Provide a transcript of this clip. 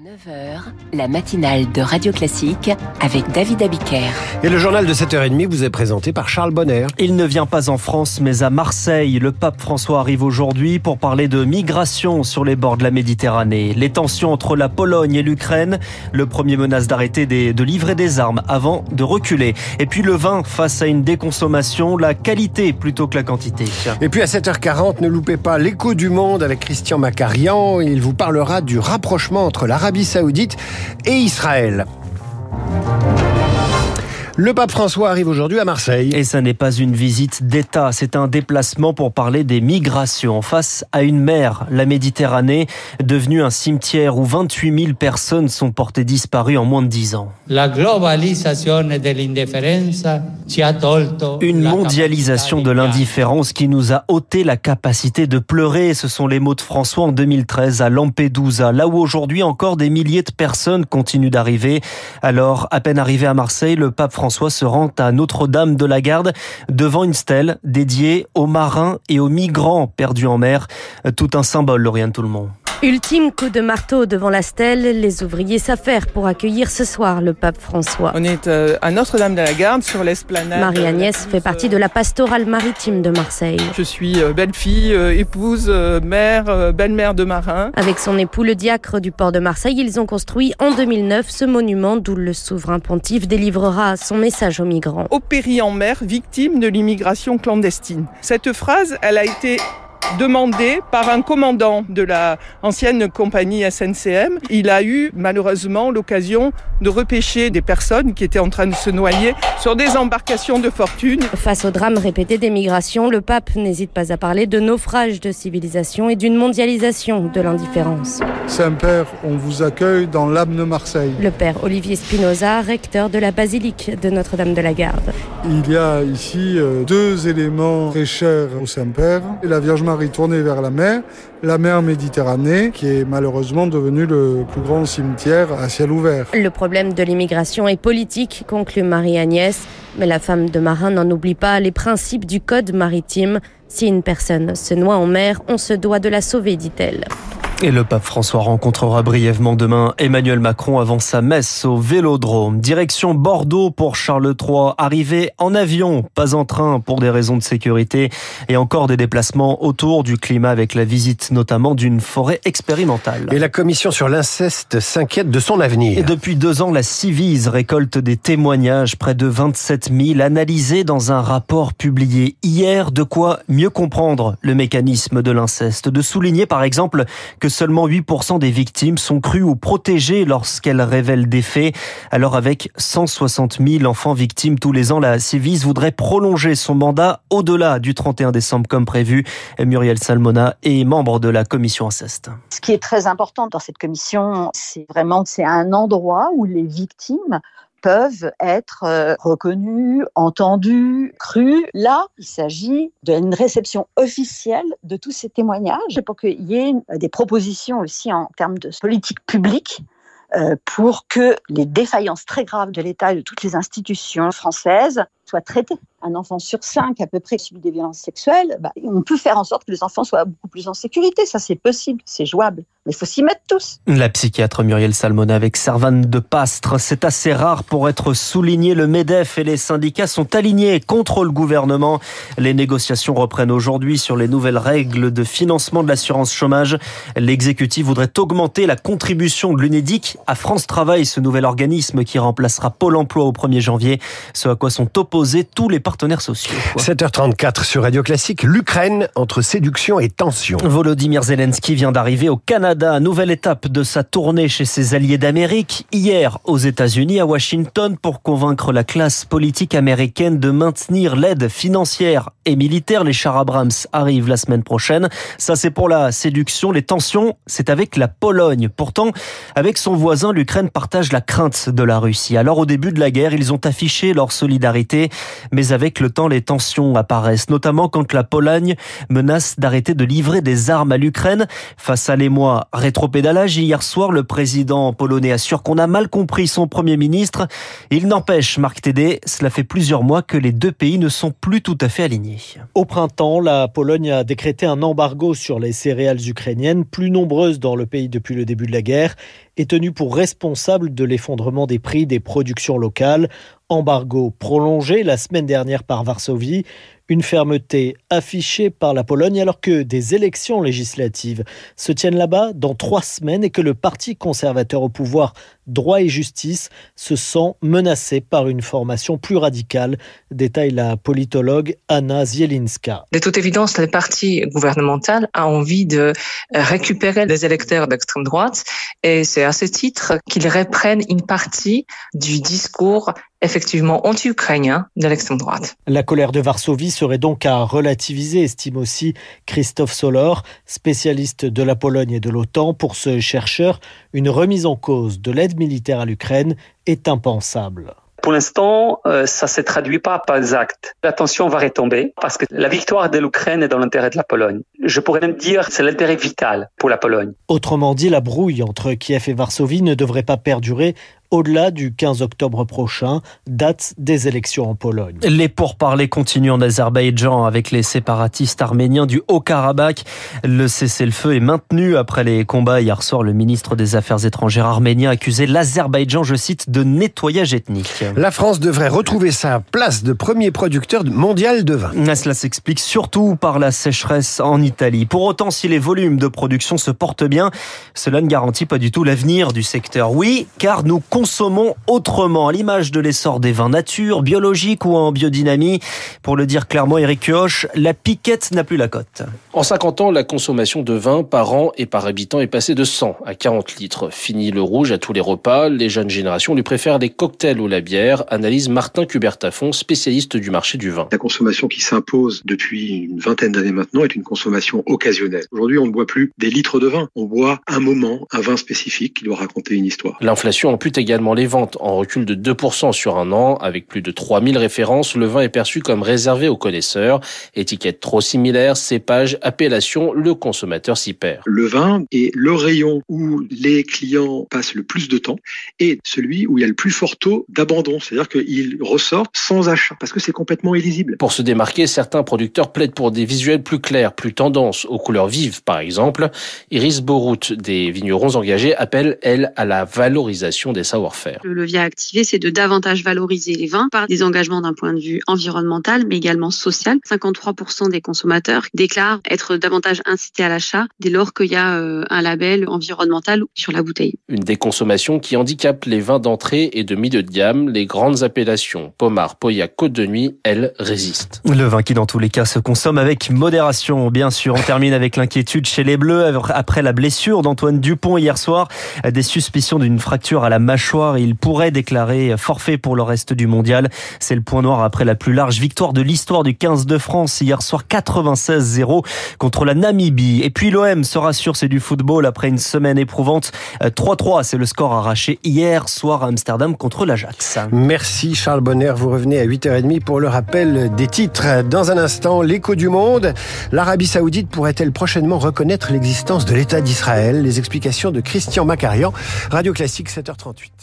9h, la matinale de Radio Classique avec David Abiker. Et le journal de 7h30 vous est présenté par Charles Bonner. Il ne vient pas en France mais à Marseille. Le pape François arrive aujourd'hui pour parler de migration sur les bords de la Méditerranée. Les tensions entre la Pologne et l'Ukraine. Le premier menace d'arrêter de livrer des armes avant de reculer. Et puis le vin face à une déconsommation, la qualité plutôt que la quantité. Et puis à 7h40, ne loupez pas l'écho du monde avec Christian Macarian. Il vous parlera du rapprochement entre l'Arabie saoudite et Israël. Le pape François arrive aujourd'hui à Marseille. Et ça n'est pas une visite d'État, c'est un déplacement pour parler des migrations. Face à une mer, la Méditerranée, devenue un cimetière où 28 000 personnes sont portées disparues en moins de 10 ans. La globalisation de Une mondialisation de l'indifférence qui nous a ôté la capacité de pleurer. Ce sont les mots de François en 2013 à Lampedusa, là où aujourd'hui encore des milliers de personnes continuent d'arriver. Alors, à peine arrivé à Marseille, le pape François François se rend à Notre-Dame de la Garde devant une stèle dédiée aux marins et aux migrants perdus en mer. Tout un symbole, Lauriane Tout le monde. Ultime coup de marteau devant la stèle, les ouvriers s'affairent pour accueillir ce soir le pape François. On est euh, à Notre-Dame de la Garde sur l'esplanade. Marie-Agnès fait partie de la pastorale maritime de Marseille. Je suis euh, belle-fille, euh, épouse, mère, belle-mère de marin. Avec son époux, le diacre du port de Marseille, ils ont construit en 2009 ce monument d'où le souverain pontife délivrera son message aux migrants. Au péri en mer, victime de l'immigration clandestine. Cette phrase, elle a été demandé par un commandant de la ancienne compagnie SNCM. Il a eu malheureusement l'occasion de repêcher des personnes qui étaient en train de se noyer sur des embarcations de fortune. Face au drame répété des migrations, le pape n'hésite pas à parler de naufrage de civilisation et d'une mondialisation de l'indifférence. Saint-Père, on vous accueille dans l'âme de Marseille. Le père Olivier Spinoza, recteur de la basilique de Notre-Dame de la Garde. Il y a ici euh, deux éléments très chers au Saint-Père. La Vierge Marie tournée vers la mer, la mer Méditerranée, qui est malheureusement devenue le plus grand cimetière à ciel ouvert. Le problème de l'immigration est politique, conclut Marie-Agnès, mais la femme de marin n'en oublie pas les principes du code maritime. Si une personne se noie en mer, on se doit de la sauver, dit-elle. Et le pape François rencontrera brièvement demain Emmanuel Macron avant sa messe au Vélodrome. Direction Bordeaux pour Charles III. Arrivé en avion, pas en train pour des raisons de sécurité. Et encore des déplacements autour du climat avec la visite notamment d'une forêt expérimentale. Et la commission sur l'inceste s'inquiète de son avenir. Et depuis deux ans, la Civise récolte des témoignages, près de 27 000, analysés dans un rapport publié hier. De quoi mieux comprendre le mécanisme de l'inceste. De souligner par exemple que seulement 8% des victimes sont crues ou protégées lorsqu'elles révèlent des faits. Alors avec 160 000 enfants victimes tous les ans, la Civis voudrait prolonger son mandat au-delà du 31 décembre comme prévu. Muriel Salmona est membre de la commission inceste. Ce qui est très important dans cette commission, c'est vraiment c'est un endroit où les victimes peuvent être euh, reconnus, entendus, crus. Là, il s'agit d'une réception officielle de tous ces témoignages pour qu'il y ait des propositions aussi en termes de politique publique euh, pour que les défaillances très graves de l'État et de toutes les institutions françaises soient traitées un enfant sur cinq à peu près subit des violences sexuelles, bah, on peut faire en sorte que les enfants soient beaucoup plus en sécurité. Ça, c'est possible, c'est jouable. Mais il faut s'y mettre tous. La psychiatre Muriel Salmona avec Servane de Pastre. C'est assez rare pour être souligné. Le MEDEF et les syndicats sont alignés contre le gouvernement. Les négociations reprennent aujourd'hui sur les nouvelles règles de financement de l'assurance chômage. L'exécutif voudrait augmenter la contribution de l'UNEDIC à France Travail, ce nouvel organisme qui remplacera Pôle emploi au 1er janvier. Ce à quoi sont opposés tous les partenaires sociaux. 7h34 sur Radio Classique, l'Ukraine entre séduction et tension. Volodymyr Zelensky vient d'arriver au Canada, nouvelle étape de sa tournée chez ses alliés d'Amérique, hier aux États-Unis, à Washington, pour convaincre la classe politique américaine de maintenir l'aide financière et militaire. Les chars Abrams arrivent la semaine prochaine. Ça, c'est pour la séduction. Les tensions, c'est avec la Pologne. Pourtant, avec son voisin, l'Ukraine partage la crainte de la Russie. Alors, au début de la guerre, ils ont affiché leur solidarité, mais avec avec le temps, les tensions apparaissent, notamment quand la Pologne menace d'arrêter de livrer des armes à l'Ukraine. Face à l'émoi rétropédalage, hier soir, le président polonais assure qu'on a mal compris son premier ministre. Il n'empêche, Marc Tédé, cela fait plusieurs mois que les deux pays ne sont plus tout à fait alignés. Au printemps, la Pologne a décrété un embargo sur les céréales ukrainiennes, plus nombreuses dans le pays depuis le début de la guerre, est tenu pour responsable de l'effondrement des prix des productions locales. Embargo prolongé la semaine dernière par Varsovie, une fermeté affichée par la Pologne alors que des élections législatives se tiennent là-bas dans trois semaines et que le parti conservateur au pouvoir droit et justice se sent menacé par une formation plus radicale, détaille la politologue Anna Zielinska. De toute évidence, le parti gouvernemental a envie de récupérer les électeurs d'extrême droite et c'est à ce titre qu'ils reprennent une partie du discours effectivement anti-ukrainien de l'extrême droite. La colère de Varsovie serait donc à relativiser, estime aussi Christophe Solor, spécialiste de la Pologne et de l'OTAN. Pour ce chercheur, une remise en cause de l'aide militaire à l'Ukraine est impensable. Pour l'instant, euh, ça ne se traduit pas par des actes. La tension va retomber parce que la victoire de l'Ukraine est dans l'intérêt de la Pologne. Je pourrais même dire que c'est l'intérêt vital pour la Pologne. Autrement dit, la brouille entre Kiev et Varsovie ne devrait pas perdurer au-delà du 15 octobre prochain, date des élections en Pologne. Les pourparlers continuent en Azerbaïdjan avec les séparatistes arméniens du Haut-Karabakh. Le cessez-le-feu est maintenu après les combats. Hier soir, le ministre des Affaires étrangères arménien accusait l'Azerbaïdjan, je cite, de nettoyage ethnique. La France devrait retrouver sa place de premier producteur mondial de vin. Cela s'explique surtout par la sécheresse en Italie. Pour autant, si les volumes de production se portent bien, cela ne garantit pas du tout l'avenir du secteur. Oui, car nous consommons autrement, à l'image de l'essor des vins nature, biologiques ou en biodynamie. Pour le dire clairement, Eric Kioch, la piquette n'a plus la cote. En 50 ans, la consommation de vin par an et par habitant est passée de 100 à 40 litres. Fini le rouge à tous les repas, les jeunes générations lui préfèrent les cocktails ou la bière, analyse Martin Cubertafon, spécialiste du marché du vin. La consommation qui s'impose depuis une vingtaine d'années maintenant est une consommation occasionnelle. Aujourd'hui, on ne boit plus des litres de vin, on boit un moment, un vin spécifique qui doit raconter une histoire. L'inflation ampute également également les ventes en recul de 2% sur un an. Avec plus de 3000 références, le vin est perçu comme réservé aux connaisseurs. Étiquette trop similaire, cépage, appellation, le consommateur s'y perd. Le vin est le rayon où les clients passent le plus de temps et celui où il y a le plus fort taux d'abandon. C'est-à-dire qu'ils ressortent sans achat parce que c'est complètement illisible. Pour se démarquer, certains producteurs plaident pour des visuels plus clairs, plus tendance, aux couleurs vives par exemple. Iris Borout des vignerons engagés appelle, elle, à la valorisation des savoirs le levier à activer, c'est de davantage valoriser les vins par des engagements d'un point de vue environnemental, mais également social. 53% des consommateurs déclarent être davantage incités à l'achat dès lors qu'il y a euh, un label environnemental sur la bouteille. Une déconsommation qui handicape les vins d'entrée et de milieu de gamme. Les grandes appellations Pomard, Pauillac, Côte de Nuit, elles résistent. Le vin qui, dans tous les cas, se consomme avec modération, bien sûr. On termine avec l'inquiétude chez les Bleus après la blessure d'Antoine Dupont hier soir. Des suspicions d'une fracture à la mâchoire il pourrait déclarer forfait pour le reste du mondial. C'est le point noir après la plus large victoire de l'histoire du 15 de France hier soir 96-0 contre la Namibie. Et puis l'OM se rassure, c'est du football après une semaine éprouvante. 3-3, c'est le score arraché hier soir à Amsterdam contre l'Ajax. Merci Charles Bonner, vous revenez à 8h30 pour le rappel des titres. Dans un instant, l'écho du monde. L'Arabie Saoudite pourrait-elle prochainement reconnaître l'existence de l'État d'Israël? Les explications de Christian Macarian, Radio Classique 7h38.